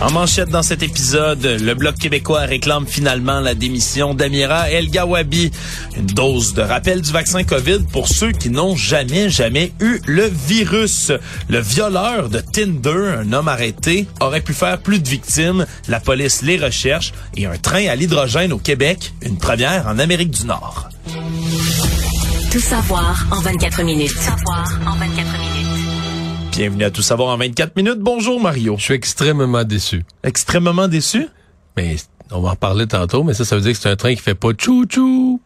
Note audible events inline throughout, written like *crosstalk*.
En manchette dans cet épisode, le Bloc québécois réclame finalement la démission d'Amira El Gawabi. Une dose de rappel du vaccin COVID pour ceux qui n'ont jamais, jamais eu le virus. Le violeur de Tinder, un homme arrêté, aurait pu faire plus de victimes. La police les recherche. Et un train à l'hydrogène au Québec, une première en Amérique du Nord. Tout savoir en 24 minutes. Tout savoir en 24 minutes. Bienvenue à Tout savoir en 24 minutes. Bonjour Mario. Je suis extrêmement déçu. Extrêmement déçu? Mais on va en reparler tantôt, mais ça, ça veut dire que c'est un train qui fait pas chou-chou.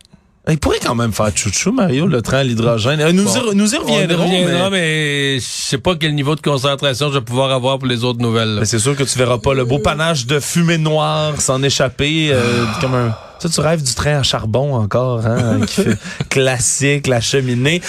Il pourrait quand même faire chouchou, Mario, le train à l'hydrogène. Euh, Nous, Bon. y, nous y reviendrons. On y reviendra, mais- mais, je sais pas quel niveau de concentration je vais pouvoir avoir pour les autres nouvelles. c'est sûr que tu verras pas le beau panache de fumée noire s'en échapper euh, comme un. Ça, tu rêves du train à charbon encore, hein, *laughs* qui fait classique, la cheminée.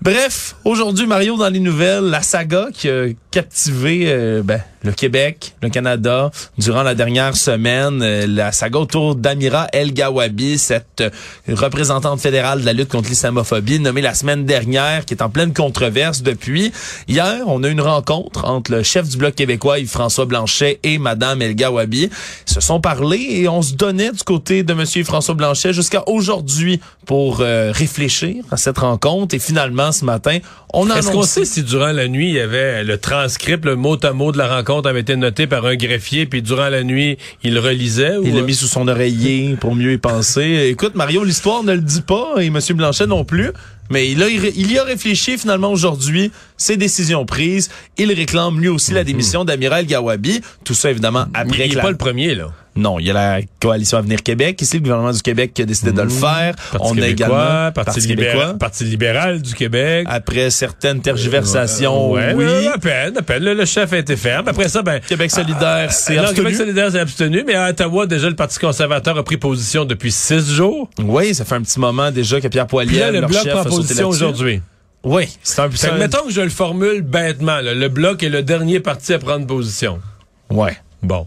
Bref, aujourd'hui, Mario, dans les nouvelles, la saga qui a captivé euh, ben, le Québec, le Canada, durant la dernière semaine, euh, la saga autour d'Amira El Gawabi, cette euh, représentante fédérale de la lutte contre l'islamophobie, nommée la semaine dernière, qui est en pleine controverse depuis. Hier, on a eu une rencontre entre le chef du Bloc québécois, Yves-François Blanchet, et Madame El Gawabi. Ils se sont parlé et on se donnait du côté de Monsieur François Blanchet jusqu'à aujourd'hui pour euh, réfléchir à cette rencontre. Et finalement, ce matin, on a Est-ce qu'on annoncé... sait si durant la nuit, il y avait le transcript, le mot à mot de la rencontre avait été noté par un greffier, puis durant la nuit, il le relisait? Ou... Il l'a mis sous son oreiller pour mieux y penser. Écoute, Mario, l'histoire ne le dit pas et Monsieur Blanchet non plus. Mais il, a, il y a réfléchi finalement aujourd'hui, ses décisions prises. Il réclame lui aussi la démission d'Amiral Gawabi. Tout ça évidemment après il n'est pas le premier, là. Non, il y a la coalition Avenir Québec. Ici, le gouvernement du Québec qui a décidé de le faire. Parti On a québécois, également Parti, libéral, Parti libéral du Québec. Après certaines tergiversations, ouais, oui. à peine, à peine. Le, le chef a été ferme. Après ça, ben... Québec solidaire, c'est non, abstenu. Québec solidaire s'est abstenu, mais à Ottawa, déjà, le Parti conservateur a pris position depuis six jours. Oui, ça fait un petit moment déjà que Pierre Poilievre, le leur Bloc chef, prend a position aujourd'hui. Oui, c'est un peu Fait que ça. mettons que je le formule bêtement, là, le Bloc est le dernier parti à prendre position. Ouais. Bon.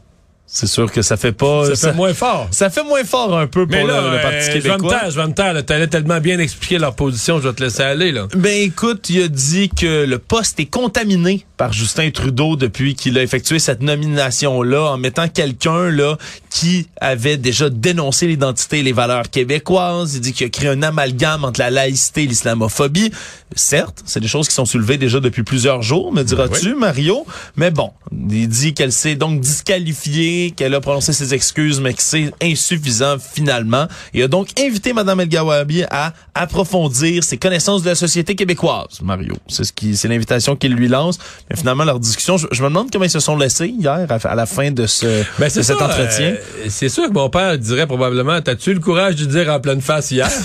C'est sûr que ça fait pas... Ça, fait moins fort. Ça fait moins fort un peu pour Mais là, le, le euh, Parti je vais me québécois. taire, je vais me taire. là. T'allais tellement bien expliquer leur position, je vais te laisser aller, là. Ben écoute, il a dit que le poste est contaminé par Justin Trudeau depuis qu'il a effectué cette nomination-là en mettant quelqu'un là qui avait déjà dénoncé l'identité et les valeurs québécoises. Il dit qu'il a créé un amalgame entre la laïcité et l'islamophobie. Certes, c'est des choses qui sont soulevées déjà depuis plusieurs jours, me diras-tu, Mario? Mais bon, il dit qu'elle s'est donc disqualifiée, qu'elle a prononcé ses excuses, mais que c'est insuffisant finalement. Il a donc invité Mme El Gawabi à approfondir ses connaissances de la société québécoise, Mario. C'est ce qui, c'est l'invitation qu'il lui lance. Mais finalement, leur discussion, je, je me demande comment ils se sont laissés hier à, à la fin de ce Ben, de cet ça, entretien. euh, c'est sûr que mon père dirait probablement, t'as-tu le courage de dire en pleine face hier? *laughs*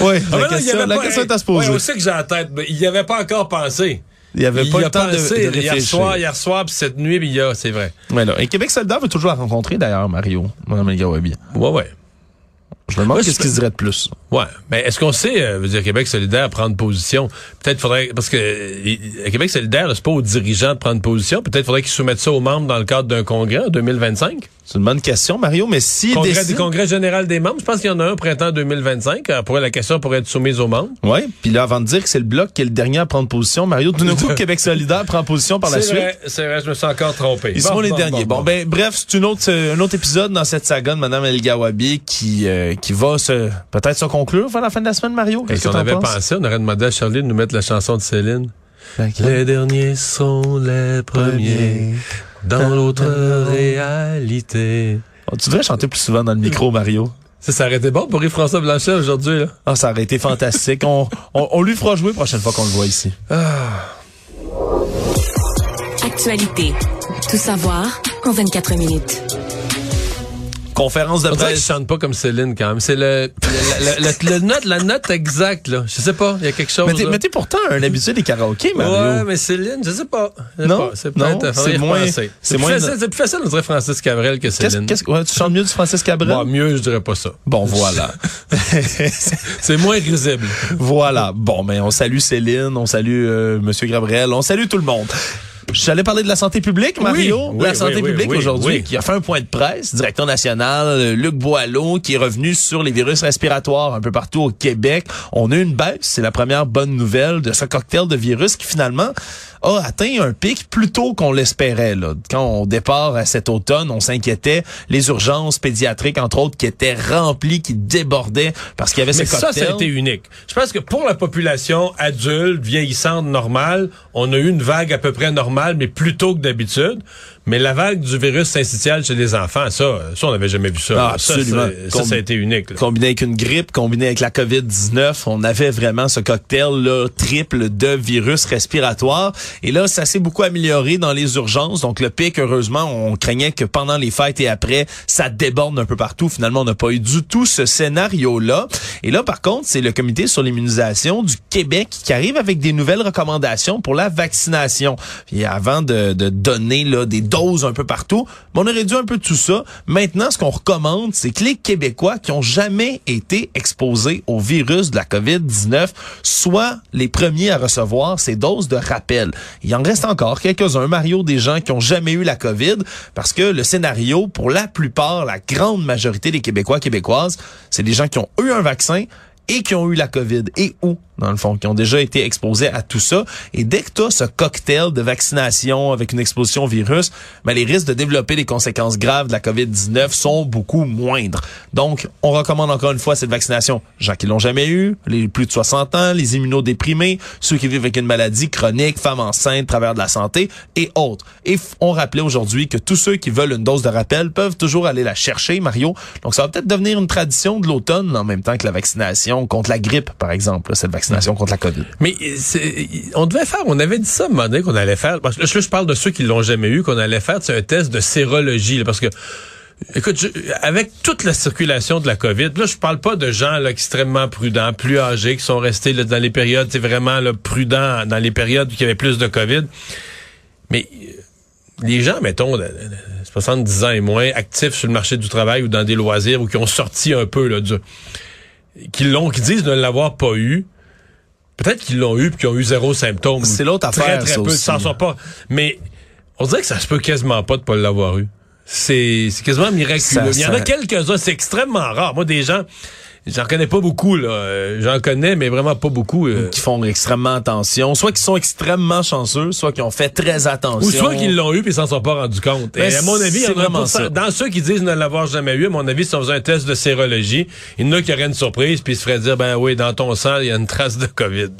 oui, Ah, la ben il question, la pas- question est à se Ouais, poser. on sait que j'ai la tête, mais il n'y avait pas encore pensé. il y avait il pas y le temps de, pensé de hier réfléchir. soir, hier soir, puis cette nuit, puis il y a, c'est vrai. Ouais, là. Et Québec solidaire veut toujours la rencontrer, d'ailleurs, Mario, Mme Gawabi. Ouais, ouais. Je me demande qu'est-ce je- qu'il dirait de plus. Ouais, mais est-ce qu'on sait, euh, veut dire Québec solidaire prendre position? Peut-être faudrait parce que euh, Québec solidaire, c'est pas aux dirigeants de prendre position. Peut-être faudrait qu'ils soumettent ça aux membres dans le cadre d'un congrès en 2025. C'est une bonne question, Mario, mais si Congrès, décide... des congrès général des membres. Je pense qu'il y en a un au printemps 2025. Euh, Pourrait, la question pourrait être soumise aux membres. Ouais, puis là, avant de dire que c'est le bloc qui est le dernier à prendre position, Mario, tout d'un coup, Québec solidaire prend position par la C'est suite. vrai, c'est vrai, je me suis encore trompé. Ils Bon, seront les bon, derniers. Bon, ben bref, c'est une autre, euh, un autre épisode dans cette saga de Madame El Gawabi qui euh, qui va se peut-être se conclure vers la fin de la semaine, Mario. Qu'est-ce si que on avait penses? pensé, on aurait demandé à Charlie de nous mettre la chanson de Céline. Laquelle? Les derniers sont les premiers dans l'autre réalité. Oh, tu devrais chanter plus souvent dans le micro, Mario. Ça, ça aurait été bon pour Yves-François Blanchet aujourd'hui, là. Ah, ça aurait été fantastique. on, on, on lui fera jouer la prochaine fois qu'on le voit ici. Actualité. Tout savoir en 24 minutes. Conférence de presse. qu'il chante pas comme Céline quand même. C'est le, le- le- le- le note, la note exacte, là. Je sais pas, il y a quelque chose. Mais t'es, pourtant un habitué des karaokés, Mario. Ouais, mais Céline, je sais pas. Je sais Non, pas. C'est non, peut-être. c'est moins- c'est moins- plus facile, c'est plus facile de dire Francis Cabrel que Céline. qu'est-ce, ouais, tu chantes mieux du Francis Cabrel? Bon, mieux, je dirais pas ça. Bon, voilà. *laughs* C'est moins risible. voilà. Bon, mais on salue Céline, on salue euh, Monsieur Gabriel, on salue tout le monde. J'allais parler de la santé publique, Mario. oui, la oui, santé oui, publique aujourd'hui, qui a fait un point de presse, directeur national euh, Luc Boileau, qui est revenu sur les virus respiratoires un peu partout au Québec. On a eu une baisse, c'est la première bonne nouvelle de ce cocktail de virus qui finalement a atteint un pic plus tôt qu'on l'espérait. Là. Quand on départ à cet automne, on s'inquiétait. Les urgences pédiatriques, entre autres, qui étaient remplies, qui débordaient parce qu'il y avait Mais ce ça, cocktail. ça a été unique. Je pense que pour la population adulte, vieillissante, normale, on a eu une vague à peu près normale, mais plus tôt que d'habitude. Mais la vague du virus syncytial chez les enfants, ça, ça on n'avait jamais vu ça. Ah, Ça, absolument. Ça, ça, ça a été unique. là. combiné avec une grippe, combiné avec la COVID-19, on avait vraiment ce cocktail là, triple de virus respiratoires. Et là, ça s'est beaucoup amélioré dans les urgences. Donc le pic, heureusement, on craignait que pendant les fêtes et après, ça déborde un peu partout. Finalement, on n'a pas eu du tout ce scénario-là. Et là, par contre, c'est le comité sur l'immunisation du Québec qui arrive avec des nouvelles recommandations pour la vaccination. Puis avant de, de donner là, des doses un peu partout, mais on aurait dû un peu tout ça. Maintenant, ce qu'on recommande, c'est que les Québécois qui ont jamais été exposés au virus de la COVID-19 soient les premiers à recevoir ces doses de rappel. Il en reste encore quelques-uns, Mario, des gens qui ont jamais eu la COVID, parce que le scénario, pour la plupart, la grande majorité des Québécois, Québécoises, c'est des gens qui ont eu un vaccin et qui ont eu la COVID et où? Dans le fond, qui ont déjà été exposés à tout ça. Et dès que tu as ce cocktail de vaccination avec une exposition au virus, ben, les risques de développer des conséquences graves de la COVID-19 sont beaucoup moindres. Donc, on recommande encore une fois cette vaccination. Gens qui l'ont jamais eu, les plus de 60 ans, les immunodéprimés, ceux qui vivent avec une maladie chronique, femmes enceintes, travers de la santé et autres. Et on rappelait aujourd'hui que tous ceux qui veulent une dose de rappel peuvent toujours aller la chercher, Mario. Donc, ça va peut-être devenir une tradition de l'automne en même temps que la vaccination contre la grippe, par exemple, cette vaccination contre la COVID. Mais euh, c'est- on devait faire, on avait dit ça à un moment donné qu'on allait faire, parce que là, je parle de ceux qui l'ont jamais eu, qu'on allait faire un test de sérologie, là, parce que Écoute, je- avec toute la circulation de la COVID, là, je parle pas de gens là, extrêmement prudents, plus âgés, qui sont restés là, dans les périodes, c'est vraiment là, prudents dans les périodes où il y avait plus de COVID. Mais euh, les gens, mettons, de, de- de 70 ans et moins, actifs sur le marché du travail ou dans des loisirs ou qui ont sorti un peu là, du, qui l'ont, qui disent ne l'avoir pas eu, peut-être qu'ils l'ont eu puis qu'ils ont eu zéro symptôme. C'est l'autre Très, affaire, très ça peu, s'en sont pas. Mais on dirait que ça se peut quasiment pas de pas l'avoir eu. C'est c'est quasiment miraculeux. Ça- Il y en a quelques-uns, c'est extrêmement rare. Moi, des gens, j'en connais pas beaucoup, là. Euh, J'en connais, mais vraiment pas beaucoup. euh. qui font extrêmement attention, soit qui sont extrêmement chanceux, soit qui ont fait très attention. Ou soit qu'ils l'ont eu puis ils s'en sont pas rendus compte. Ben, Et à mon avis, il y c'est en a vraiment ça. Dans ceux qui disent ne l'avoir jamais eu, à mon avis, si on faisait un test de sérologie, il y en a qui auraient une surprise puis ils se feraient dire, ben oui, dans ton sang, il y a une trace de COVID.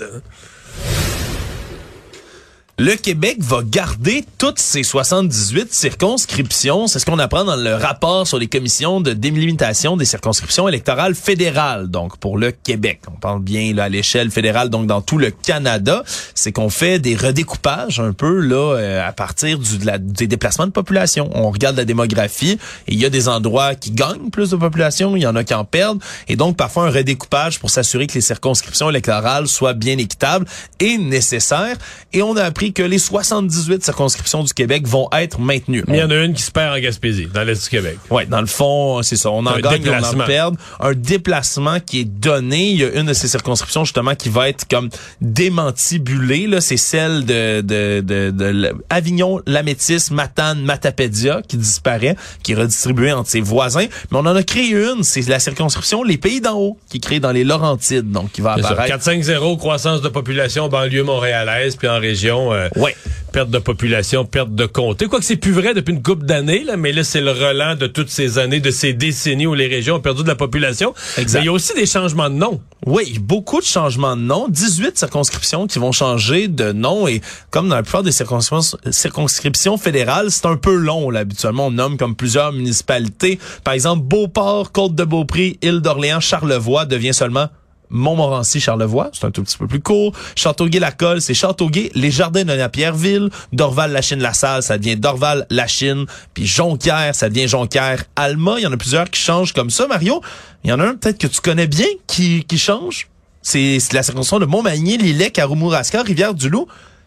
Le Québec va garder toutes ses 78 circonscriptions. C'est ce qu'on apprend dans le rapport sur les commissions de délimitation des circonscriptions électorales fédérales. Donc, pour le Québec. On parle bien là, à l'échelle fédérale, donc dans tout le Canada. C'est qu'on fait des redécoupages un peu là euh, à partir du, de la- des déplacements de population. On regarde la démographie et il y a des endroits qui gagnent plus de population, il y en a qui en perdent. Et donc, parfois, un redécoupage pour s'assurer que les circonscriptions électorales soient bien équitables est nécessaire. Et on a appris que les 78 circonscriptions du Québec vont être maintenues. Mais il y en a une qui se perd en Gaspésie, dans l'Est du Québec. Ouais, dans le fond, c'est ça. On en Un gagne, on en perd. Un déplacement qui est donné. Il y a une de ces circonscriptions justement qui va être comme démantibulée. Là, c'est celle de, de, de, de Avignon, Lamétis, Matane, Matapédia qui disparaît, qui est redistribuée entre ses voisins. Mais on en a créé une. C'est la circonscription Les Pays d'en haut qui est créée dans les Laurentides, donc qui va apparaître. 4-5-0, croissance de population, banlieue montréalaise, puis en région, euh, Ouais. perte de population, perte de comté. Quoique c'est plus vrai depuis une couple d'années, là, mais là, c'est le relent de toutes ces années, de ces décennies où les régions ont perdu de la population. Exact. Mais il y a aussi des changements de nom. Oui, beaucoup de changements de nom, 18 circonscriptions qui vont changer de nom et comme dans la plupart des circonscriptions, circonscriptions fédérales, c'est un peu long là, habituellement on nomme comme plusieurs municipalités. Par exemple, Beauport, Côte-de-Beaupré, Île d'Orléans, Charlevoix devient seulement Montmorency, Charlevoix, c'est un tout petit peu plus court. Châteauguay-la-Colle, c'est Châteauguay, les Jardins de Napierville, Dorval-Lachine-la-Salle, ça devient Dorval-Lachine, puis Jonquière, ça devient Jonquière-Alma. Il y en a plusieurs qui changent comme ça, Mario. Il y en a un peut-être que tu connais bien qui, qui change. C'est la circonscription de Montmagny, Lillet, Karoumouraska, Rivière-du-Loup,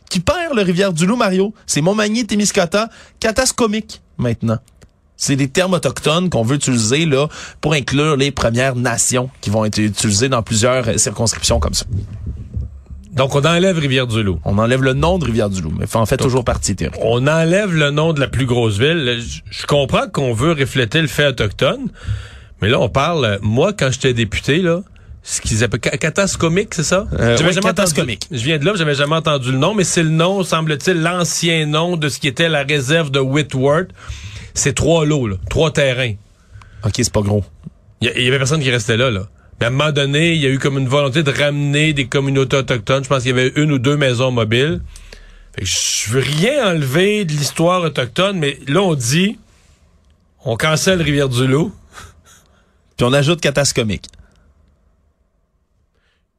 qui perd le Rivière-du-Loup, Mario? C'est Montmagny, Témiscouata, Catascomique, maintenant. C'est des termes autochtones qu'on veut utiliser là pour inclure les Premières Nations qui vont être utilisées dans plusieurs circonscriptions comme ça. Donc, on enlève Rivière-du-Loup. On enlève le nom de Rivière-du-Loup, mais en fait toujours partie théorique. On enlève le nom de la plus grosse ville. Je- comprends qu'on veut refléter le fait autochtone, mais là, on parle, moi, quand j'étais député, là, ce qu'ils appellent ca- catascomique, c'est ça? Euh, oui, jamais catascomique. entendu- Je viens de là, j'avais jamais entendu le nom, mais c'est le nom, semble-t-il, l'ancien nom de ce qui était la réserve de Whitworth. C'est trois lots, là, trois terrains. OK, c'est pas gros. Il y, avait personne qui restait là, là. Mais à un moment donné, il y a eu comme une volonté de ramener des communautés autochtones. Je pense qu'il y avait une ou deux maisons mobiles. Fait que je veux rien enlever de l'histoire autochtone, mais là, on dit, on cancelle Rivière-du-Loup. *laughs* Puis on ajoute Catascomique.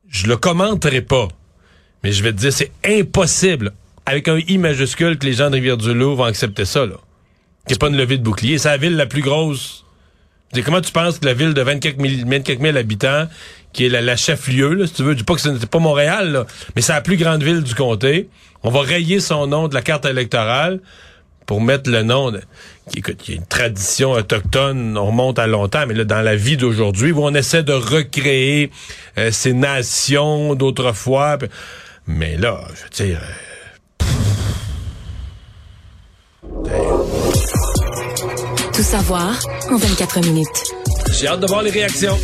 Je le commenterai pas. Mais je vais te dire, c'est impossible, avec un I majuscule, que les gens de Rivière-du-Loup vont accepter ça, là. C'est pas une levée de bouclier. C'est la ville la plus grosse. Comment tu penses que la ville de 24 000, 24 000 habitants, qui est la, chef-lieu, si tu veux, dis pas que ce pas Montréal, là, mais c'est la plus grande ville du comté. On va rayer son nom de la carte électorale pour mettre le nom qui, qui est une tradition autochtone, on remonte à longtemps, mais là, dans la vie d'aujourd'hui, où on essaie de recréer euh, ces nations d'autrefois. Mais là, je veux dire, Tout savoir en 24 minutes. j'ai hâte de voir les réactions.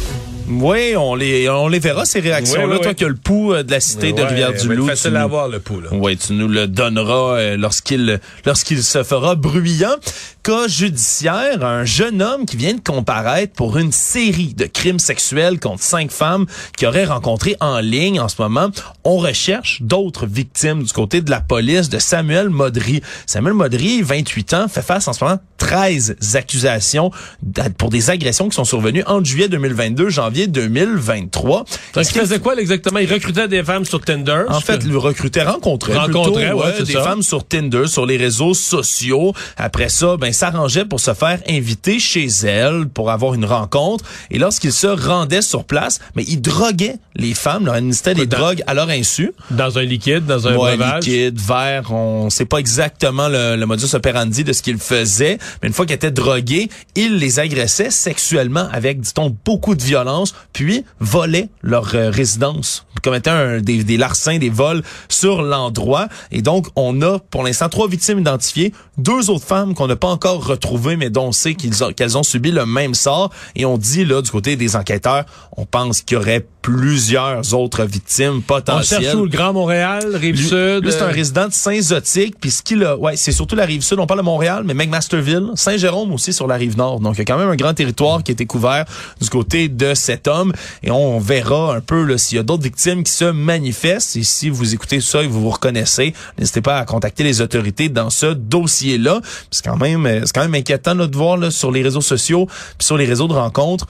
Oui, on les, on les verra, ces réactions-là. Oui, oui, Toi oui. qui as le pouls euh, de la cité de Rivière-du-Loup. facile tu à avoir, le pouls, là. Oui, tu nous le donneras euh, lorsqu'il lorsqu'il se fera bruyant. Cas judiciaire, un jeune homme qui vient de comparaître pour une série de crimes sexuels contre cinq femmes qu'il aurait rencontrées en ligne en ce moment. On recherche d'autres victimes du côté de la police de Samuel Modry. Samuel Modry, 28 ans, fait face en ce moment 13 accusations pour des agressions qui sont survenues entre juillet 2022 janvier 2023. Donc, il faisait quoi exactement? Il recrutait des femmes sur Tinder? En fait, le recrutait, rencontrait, Rencontrait, plutôt, ouais, c'est des ça. femmes sur Tinder, sur les réseaux sociaux. Après ça, ben s'arrangeait pour se faire inviter chez elle pour avoir une rencontre. Et lorsqu'il se rendait sur place, mais il droguait les femmes, leur administrait des Dans- drogues à leur insu. Dans un liquide, dans un Ouais, liquide, verre, on sait pas exactement le, le modus operandi de ce qu'il faisait, mais une fois qu'il était drogué, il les agressait sexuellement avec, dit-on, beaucoup de violence, puis volait leur euh, résidence, commettait un, des, des larcins, des vols sur l'endroit. Et donc, on a pour l'instant trois victimes identifiées, deux autres femmes qu'on n'a pas encore retrouvées, mais dont on sait qu'ils ont- qu'elles ont subi le même sort. Et on dit, là, du côté des enquêteurs, on pense qu'il y aurait plusieurs autres victimes On potentielles. cherche où? Le Grand Montréal, Rive-Sud? Lui, c'est un euh, résident de Saint-Zotique. Puis ce qu'il a, ouais, c'est surtout la rive sud. On parle de Montréal, mais McMasterville, Saint-Jérôme aussi sur la rive nord. Donc, il y a quand même un grand territoire qui a été couvert du côté de cet homme. Et on verra un peu là, s'il y a d'autres victimes qui se manifestent. Et si vous écoutez ça et vous vous reconnaissez, n'hésitez pas à contacter les autorités dans ce dossier-là. C'est quand même, euh, c'est quand même inquiétant là, de voir là, sur les réseaux sociaux, puis sur les réseaux de rencontres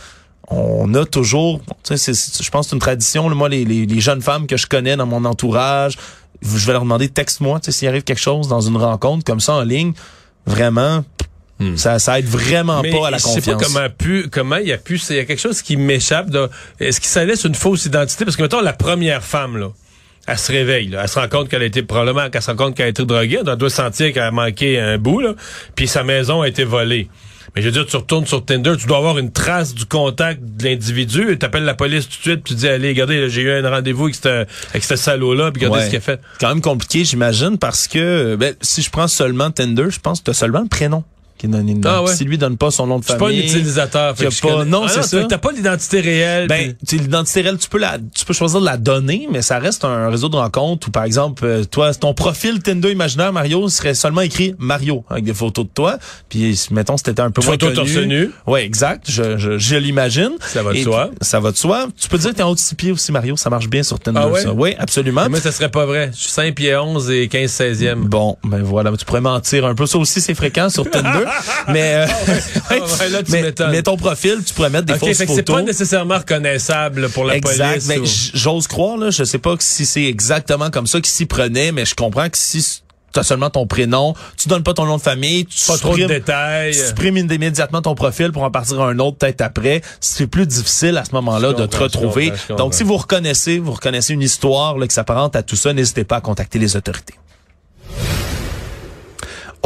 on a toujours, tu sais, je pense que c'est une tradition. là. moi, les, les, les jeunes femmes que je connais dans mon entourage, je vais leur demander texte-moi, tu sais, s'il arrive quelque chose dans une rencontre comme ça en ligne, vraiment, ça, ça aide vraiment Hmm. mais pas à la je sais confiance. pas comment, pu, comment il y a pu, il y a quelque chose qui m'échappe. de- Est-ce qu'il ça laisse une fausse identité? Parce que, mettons, la première femme, là, elle se réveille, là, elle se rend compte qu'elle a été, probablement, qu'elle se rend compte qu'elle a été droguée, elle doit sentir qu'elle a manqué un bout, là, puis sa maison a été volée. Mais je veux dire, tu retournes sur Tinder, tu dois avoir une trace du contact de l'individu, et t'appelles la police tout de suite, puis tu dis, allez, regardez, j'ai eu un rendez-vous avec ce avec ce salaud-là, puis regardez Ouais. ce qu'il a fait. quand même compliqué, j'imagine, parce que ben, si je prends seulement Tinder, je pense que tu as seulement le prénom qui donné dedans. Ah ouais. Si lui donne pas son nom de Je suis pas un famille. utilisateur. fait que pas- non, Ah c'est ça. T'as pas l'identité réelle. Ben, tu l'identité réelle, tu peux la, tu peux choisir de la donner, mais ça reste un réseau de rencontres où, par exemple, euh, toi, ton profil Tinder imaginaire, Mario, serait seulement écrit Mario, avec des photos de toi. Puis, mettons, si t'étais un peu moins Photo connu. torse nu. Ouais, exact. Je, je, je l'imagine. Ça va de Et soi. Ça va de soi. Tu peux dire que t'es en haut de six pieds aussi, Mario. Ça marche bien sur Tinder, Ah ouais? ça. Oui, absolument. Moi, ça serait pas vrai. Je suis 5 pieds 11 et 15 16e. Bon, ben voilà, tu pourrais mentir un peu. Ça aussi, c'est fréquent sur *laughs* Tinder. *laughs* mais, euh, *laughs* ouais, là, tu mais, ton profil, tu pourrais mettre des OK, fausses fait que c'est photos. pas nécessairement reconnaissable pour la exact. police. Ben, ou- J'ose croire, là, je sais pas si c'est exactement comme ça qu'ils s'y prenaient, mais je comprends que si tu as seulement ton prénom, tu donnes pas ton nom de famille, tu Pas trop de détails. tu supprimes immédiatement ton profil pour en partir à un autre peut-être après. C'est plus difficile à ce moment-là de te je retrouver. comprends, je comprends. Donc, si vous reconnaissez, vous reconnaissez une histoire là, qui s'apparente à tout ça, n'hésitez pas à contacter les autorités.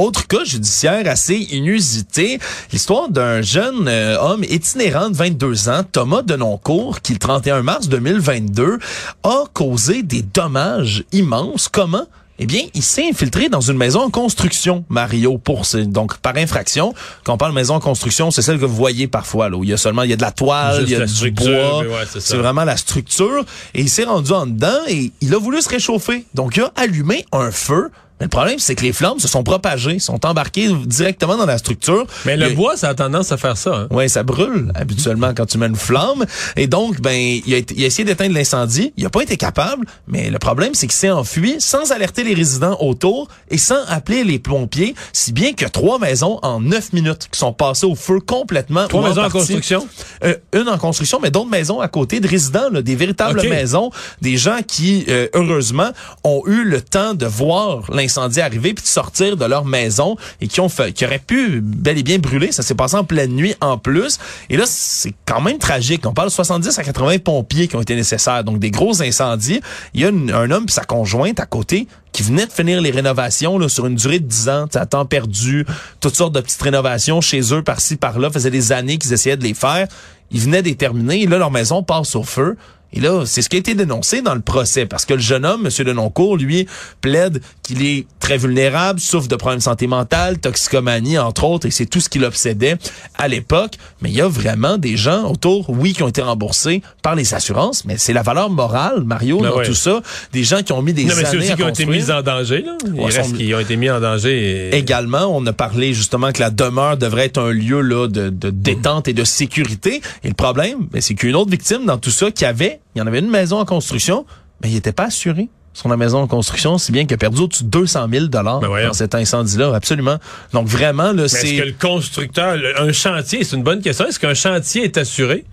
Autre cas judiciaire assez inusité, l'histoire d'un jeune euh, homme itinérant de 22 ans, Thomas Denoncourt, qui le 31 mars 2022 a causé des dommages immenses. Comment? Eh bien, il s'est infiltré dans une maison en construction, Mario, pour donc par infraction. Quand on parle maison en construction, c'est celle que vous voyez parfois, là, où il y a seulement, il y a de la toile, Juste il y a du bois. ouais, c'est vraiment la structure. Et il s'est rendu en dedans et il a voulu se réchauffer. Donc, il a allumé un feu. Mais le problème, c'est que les flammes se sont propagées, sont embarquées directement dans la structure. Mais le bois, ça a tendance à faire ça. Hein? Ouais, ça brûle habituellement quand tu mets une flamme. Et donc, ben, il a, été- il a essayé d'éteindre l'incendie. Il a pas été capable. Mais le problème, c'est qu'il s'est enfui sans alerter les résidents autour et sans appeler les pompiers, si bien que trois maisons en neuf minutes qui sont passées au feu complètement. Trois maisons en partie. construction? Euh, une en construction, mais d'autres maisons à côté de résidents, là, des véritables maisons, des gens qui, euh, heureusement, ont eu le temps de voir l'incendie arriver puis de sortir de leur maison et qui ont qui auraient pu bel et bien brûler. Ça s'est passé en pleine nuit en plus. Et là, c'est quand même tragique. On parle de 70 à 80 pompiers qui ont été nécessaires. Donc, des gros incendies. Il y a un homme et sa conjointe à côté qui venait de finir les rénovations là, sur une durée de 10 ans, à temps perdu, toutes sortes de petites rénovations chez eux, par-ci, par-là, faisait des années qu'ils essayaient de les faire. Ils venaient d'y terminer, là, leur maison passe au feu. Et là, c'est ce qui a été dénoncé dans le procès, parce que le jeune homme, M. Denoncourt, lui, plaide qu'il est très vulnérable, souffre de problèmes de santé mentale, toxicomanie, entre autres, et c'est tout ce qui l'obsédait à l'époque. Mais il y a vraiment des gens autour, oui, qui ont été remboursés par les assurances, mais c'est la valeur morale, Mario, Ben dans ouais. tout ça. Des gens qui ont mis des Non, mais c'est années aussi à qui ont été mis en danger. Là. Il Ouais, reste sont- qui ont été mis en danger. Et... Également, on a parlé justement que la demeure devrait être un lieu là de, de détente et de sécurité. Et le problème, ben, c'est qu'une autre victime dans tout ça qui avait, il y en avait une maison en construction, mais il n'était pas assuré sur la maison en construction, si bien qu'il a perdu au-dessus de 200 000 dollars Ben dans cet incendie-là, absolument. Donc vraiment, là, Mais est-ce que c'est le constructeur, le- un chantier, c'est une bonne question. Est-ce qu'un chantier est assuré?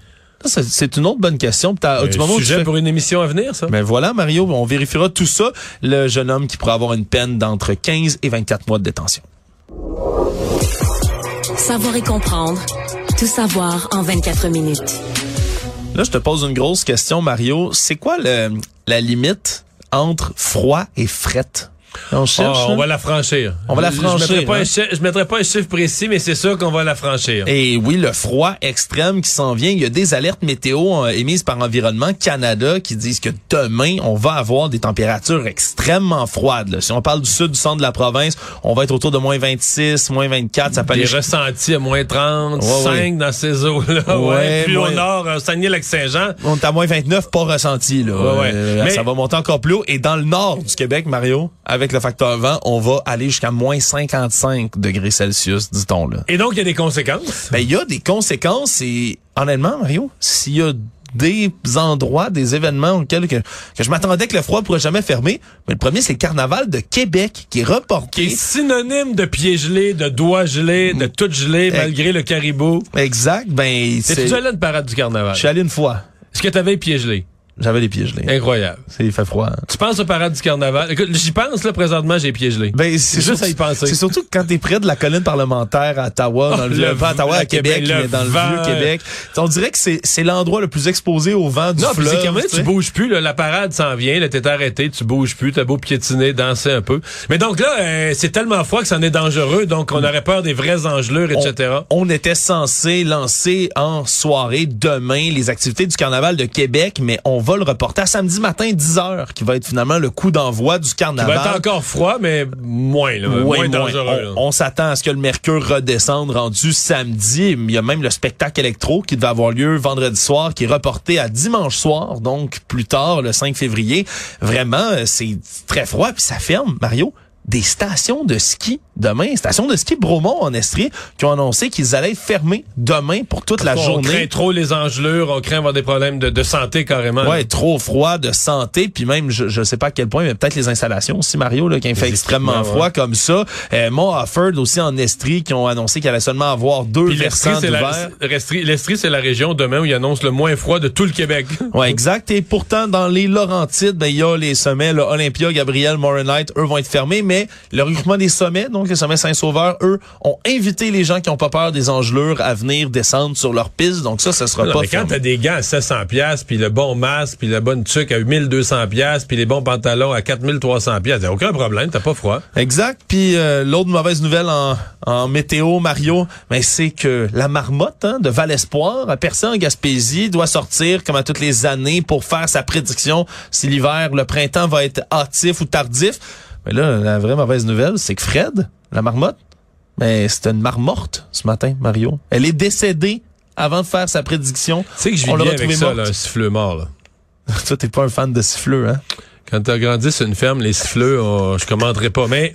c'est une autre bonne question. Du où tu sujet fais- pour une émission à venir, ça? Ben voilà, Mario, on vérifiera tout ça. Le jeune homme qui pourrait avoir une peine d'entre 15 et 24 mois de détention. Savoir et comprendre. Tout savoir en 24 minutes. Là, je te pose une grosse question, Mario. C'est quoi le, la limite entre froid et frette? On Ah, on va la franchir. On va la Je- franchir, Je mettrai pas, hein. mettrai pas un chiffre précis, mais c'est sûr qu'on va la franchir. Et oui, le froid extrême qui s'en vient. Il y a des alertes météo euh, émises par Environnement Canada qui disent que demain, on va avoir des températures extrêmement froides. là. Si on parle du sud, du centre de la province, on va être autour de moins 26, moins 24. Ça peut Des aller ressentis à moins 35 Ouais, ouais. dans ces eaux-là. Ouais, moins- au nord, euh, Saguenay-Lac-Saint-Jean. On est à moins 29, pas ressenti. Là. Ouais, ouais. Euh, Mais- Ça va monter encore plus haut. Et dans le nord du Québec, Mario, avec le facteur vent, on va aller jusqu'à moins 55 degrés Celsius, dit-on. là. Et donc, il y a des conséquences? Ben, il y a des conséquences et honnêtement, Mario, s'il y a des endroits, des événements auxquels que, que je m'attendais que le froid pourrait jamais fermer, mais le premier, c'est le carnaval de Québec qui est Qui reporté. est synonyme de pieds gelés, de doigts gelés, de tout gelé, malgré le caribou. Exact, ben, c'est... déjà allé à une parade du carnaval? Je suis allé une fois. Est-ce que t'avais les pieds gelés? J'avais les pieds gelés. Incroyable. C'est, il fait froid. hein. Tu penses aux parades du carnaval? Écoute, j'y pense, là, présentement, j'ai les pieds gelés. Ben, c'est Juste à y penser. C'est surtout quand t'es près de la colline parlementaire à Ottawa, dans Oh, le, vieux- le pas à Ottawa, à Québec, le mais dans le vent. vieux Québec. On dirait que c'est, c'est l'endroit le plus exposé au vent du Non, fleuve. c'est quand même, tu bouges plus, là, la parade s'en vient, là, t'es arrêté, tu bouges plus, t'as beau piétiner, danser un peu. Mais donc là, euh, c'est tellement froid que c'en est dangereux, donc on aurait peur des vraies engelures, etc. On était censé lancer en soirée demain les activités du carnaval de Québec, mais on va le reporter à samedi matin 10 heures, qui va être finalement le coup d'envoi du Il carnaval. va être encore froid, mais moins, là, moins moins. dangereux. là. On, on s'attend à ce que le mercure redescende rendu samedi. Il y a même le spectacle électro qui devait avoir lieu vendredi soir, qui est reporté à dimanche soir, donc plus tard, le 5 février. Vraiment, euh, c'est très froid, puis ça ferme, Mario, des stations de ski demain. Station de ski Bromont en Estrie qui ont annoncé qu'ils allaient fermer demain pour toute la on journée. craint trop les engelures, on craint avoir des problèmes de, de santé carrément. Ouais, trop froid, de santé, puis même, je, je sais pas à quel point, mais peut-être les installations aussi, Mario, là, qui fait extrêmement froid ouais. comme ça. Euh, Mont Offord aussi en Estrie, qui ont annoncé qu'il allait seulement avoir deux Puis versants d'hiver. l'Estrie- c'est la région demain où ils annoncent le moins froid de tout le Québec. *laughs* Ouais, exact. Et pourtant, dans les Laurentides, ben, il y a les sommets, là, Olympia, Gabriel, Moronite, eux vont être fermés, mais le regroupement des sommets, donc le sommet Saint-Sauveur, eux, ont invité les gens qui ont pas peur des engelures à venir descendre sur leur piste. Donc ça, ça sera Non, pas mais quand t'as des gants à 700 pièces puis le bon masque, puis le bon truc à 1200 pièces puis les bons pantalons à 4300 pièces, aucun problème, t'as pas froid. Exact. Puis euh, l'autre mauvaise nouvelle en, en météo, Mario, ben, c'est que la marmotte hein, de Val Espoir, à percé en Gaspésie, doit sortir comme à toutes les années pour faire sa prédiction si l'hiver, le printemps va être hâtif ou tardif. Mais là, la vraie mauvaise nouvelle, c'est que Fred, la marmotte, ben, c'était une marmorte ce matin, Mario. Elle est décédée avant de faire sa prédiction. Tu sais que je vis bien avec ça, morte. là, un siffleux mort. Là. *laughs* Toi, t'es pas un fan de siffleux, hein? Quand t'as grandi sur une ferme, les siffleux, on- je commenterai pas. Mais,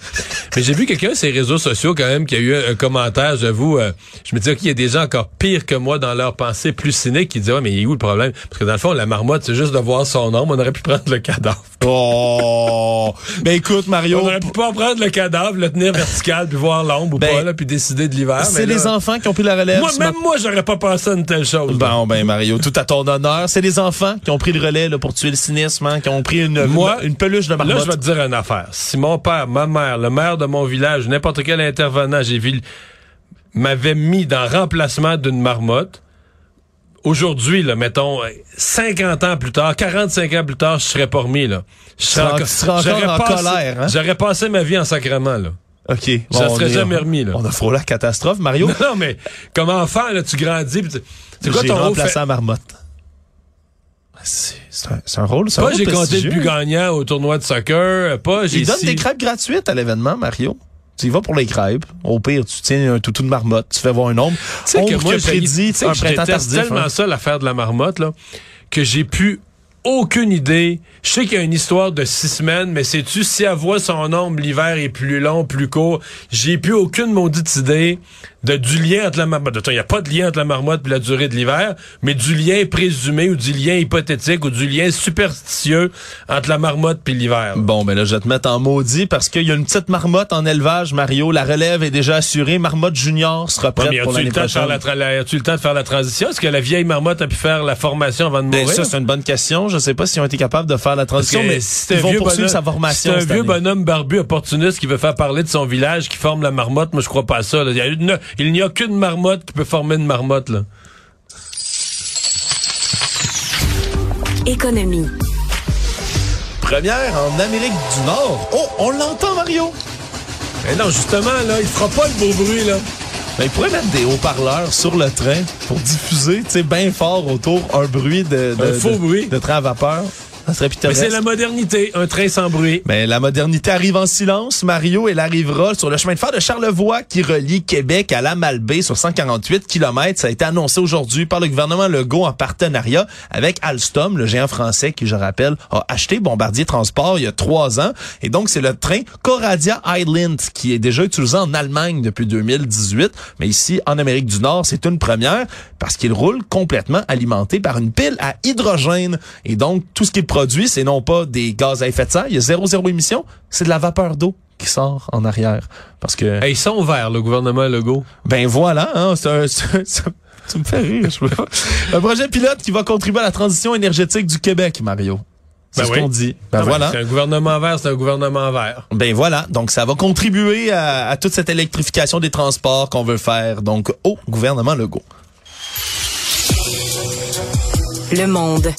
mais j'ai vu quelqu'un sur les réseaux sociaux quand même qui a eu un, un commentaire, j'avoue. euh, je me dis, OK, il y a des gens encore pires que moi dans leur pensée plus cynique qui disent, ouais, mais il est où le problème? Parce que dans le fond, la marmotte, c'est juste de voir son nom. On aurait pu prendre le cadavre. Oh! ben écoute, Mario, On aurait pu pas prendre le cadavre, le tenir vertical, puis voir l'ombre ou Ben, pas, là, puis décider de l'hiver. c'est les enfants qui ont pris la relève. Moi, même moi, j'aurais pas pensé à une telle chose. Bon, ben Mario, tout à ton honneur. C'est les enfants qui ont pris le relais là, pour tuer le cynisme, hein, qui ont pris une, Moi, une, une peluche de Là, marmotte. je vais te dire une affaire. Si mon père, ma mère, le maire de mon village, n'importe quel intervenant, j'ai vu, m'avait mis dans remplacement d'une marmotte, aujourd'hui, là, mettons, euh, 50 ans plus tard, 45 ans plus tard, je serais pas remis, là. Je seras encore j'aurais en passé- colère, hein? J'aurais passé ma vie en sacrement, là. OK. Ça on serait est- jamais remis, là. On a frôlé la catastrophe, Mario. *laughs* Non, mais comme enfant, là, tu grandis, pis tu- c'est quoi J'ai ton rôle? remplacé fait- la marmotte. C'est un, un rôle, c'est un Pas j'ai compté le prestigieux. but gagnant au tournoi de soccer, pas Ils donnent des crêpes gratuites à l'événement, Mario. Tu y vas pour les crêpes. Au pire, tu tiens un toutou de marmotte, tu fais voir un nombre. Tu sais que Ombre moi, prédit un printemps tardif. tellement hein. ça, l'affaire de la marmotte, là, que j'ai pu aucune idée. Je sais qu'il y a une histoire de six semaines, mais sais-tu, si elle voit son ombre, l'hiver est plus long, plus court, j'ai plus aucune maudite idée de du lien entre la marmotte. Il n'y a pas de lien entre la marmotte et la durée de l'hiver, mais du lien présumé ou du lien hypothétique ou du lien superstitieux entre la marmotte puis l'hiver. Bon, ben là, je vais te mettre en maudit parce qu'il y a une petite marmotte en élevage, Mario. La relève est déjà assurée. Marmotte Junior sera Ouais, prête mais pour l'année prochaine. la as-tu le temps de faire la transition? Est-ce que la vieille marmotte a pu faire la formation avant de Ben, mourir? ça, c'est une bonne question. Je sais pas s'ils ont été capables de faire la transition, mais si ils vont vieux poursuivre bonhomme- sa formation. si C'est un vieux année. bonhomme barbu opportuniste qui veut faire parler de son village, qui forme la marmotte. Moi, je crois pas à ça. là. Il, y a une- il n'y a qu'une marmotte qui peut former une marmotte. Là. Économie. Première en Amérique du Nord. Oh, on l'entend, Mario. Mais non, justement, là, il fera pas le beau bruit. là. Ben, ils pourraient mettre des haut-parleurs sur le train pour diffuser, tu sais, bien fort autour un bruit de, de, Un faux de- bruit. de train à vapeur. Ça serait Mais c'est la modernité, un train sans bruit. Mais la modernité arrive en silence. Mario, elle arrivera sur le chemin de fer de Charlevoix qui relie Québec à la Malbaie sur 148 km. Ça a été annoncé aujourd'hui par le gouvernement Legault en partenariat avec Alstom, le géant français qui, je rappelle, a acheté Bombardier Transport il y a trois ans. Et donc, c'est le train Coradia Island qui est déjà utilisé en Allemagne depuis 2018. Mais ici, en Amérique du Nord, c'est une première parce qu'il roule complètement alimenté par une pile à hydrogène. Et donc, tout ce qu'il produit, c'est non pas des gaz à effet de serre, il y a zéro, zéro émission, c'est de la vapeur d'eau qui sort en arrière. Parce que, Hey, ils sont verts, le gouvernement Legault. ben voilà, hein, c'est un- tu me fais rire, je peux pas. Un projet pilote qui va contribuer à la transition énergétique du Québec, Mario. C'est Ben ce oui. qu'on dit. Ben Ah, voilà. C'est un gouvernement vert, c'est un gouvernement vert. Ben voilà, donc ça va contribuer à, à toute cette électrification des transports qu'on veut faire, donc au gouvernement Legault. Le monde.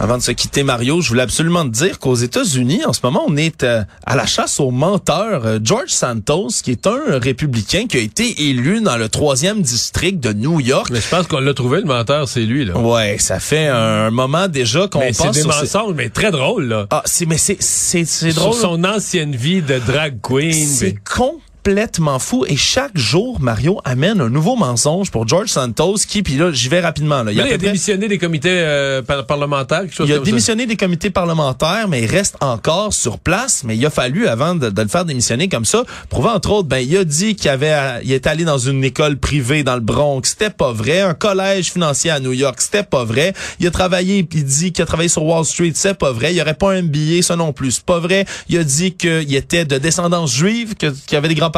Avant de se quitter, Mario, je voulais absolument te dire qu'aux États-Unis, en ce moment, on est euh, à la chasse aux menteurs. Euh, George Santos, qui est un républicain qui a été élu dans le troisième district de New York. Mais je pense qu'on l'a trouvé, le menteur, c'est lui. là. Ouais, ça fait un moment déjà qu'on Mais c'est pense des sur mensonges, mais très drôle. là. Ah, c'est mais c'est c'est c'est Sur drôle. son ancienne vie de drag queen. C'est complètement complètement fou. Et chaque jour, Mario amène un nouveau mensonge pour George Santos qui, puis là, j'y vais rapidement. Là. Il, a près- démissionné des comités euh, par- parlementaires, quelque chose il a comme ça. démissionné des comités parlementaires, mais il reste encore sur place. Mais il a fallu, avant de, de le faire démissionner comme ça, prouver entre autres, ben il a dit qu'il avait, il est allé dans une école privée dans le Bronx, c'était pas vrai. Un collège financier à New York, c'était pas vrai. Il a travaillé, puis il dit qu'il a travaillé sur Wall Street, c'est pas vrai. Il aurait pas un billet, ça non plus, c'est pas vrai. Il a dit qu'il était de descendance juive, qu'il avait des grands-parents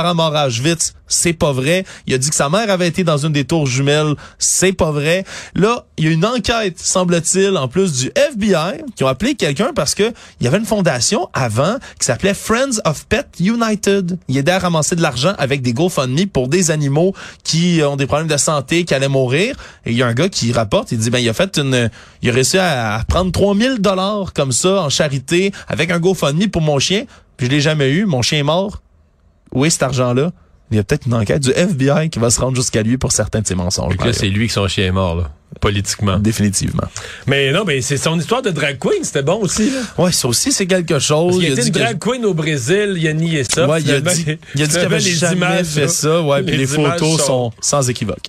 c'est pas vrai. Il a dit que sa mère avait été dans une des tours jumelles, c'est pas vrai. Là, il y a une enquête, semble-t-il, en plus du FBI, qui ont appelé quelqu'un parce que il y avait une fondation avant qui s'appelait Friends of Pet United. Il aidait à ramasser de l'argent avec des GoFundMe pour des animaux qui ont des problèmes de santé, qui allaient mourir. Et il y a un gars qui rapporte, il dit, ben, il a fait une, il a réussi à, prendre 3000 dollars comme ça en charité avec un GoFundMe pour mon chien. Je l'ai jamais eu. Mon chien est mort. Où est cet argent-là? Il y a peut-être une enquête du FBI qui va se rendre jusqu'à lui pour certains de ses mensonges. Que là, c'est lui que son chien est mort, là, politiquement. Définitivement. Mais non, mais c'est son histoire de drag queen, c'était bon aussi. Là. Ouais, ça aussi, c'est quelque chose. Parce qu'il Il a était dit une que- drag queen au Brésil, il a nié ça. Ouais, il a dit, il a dit *laughs* qu'il avait les jamais images, fait là, ça. Ouais, puis les, images photos sont sans équivoque.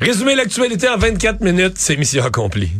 Résumer l'actualité en 24 minutes, c'est mission accomplie.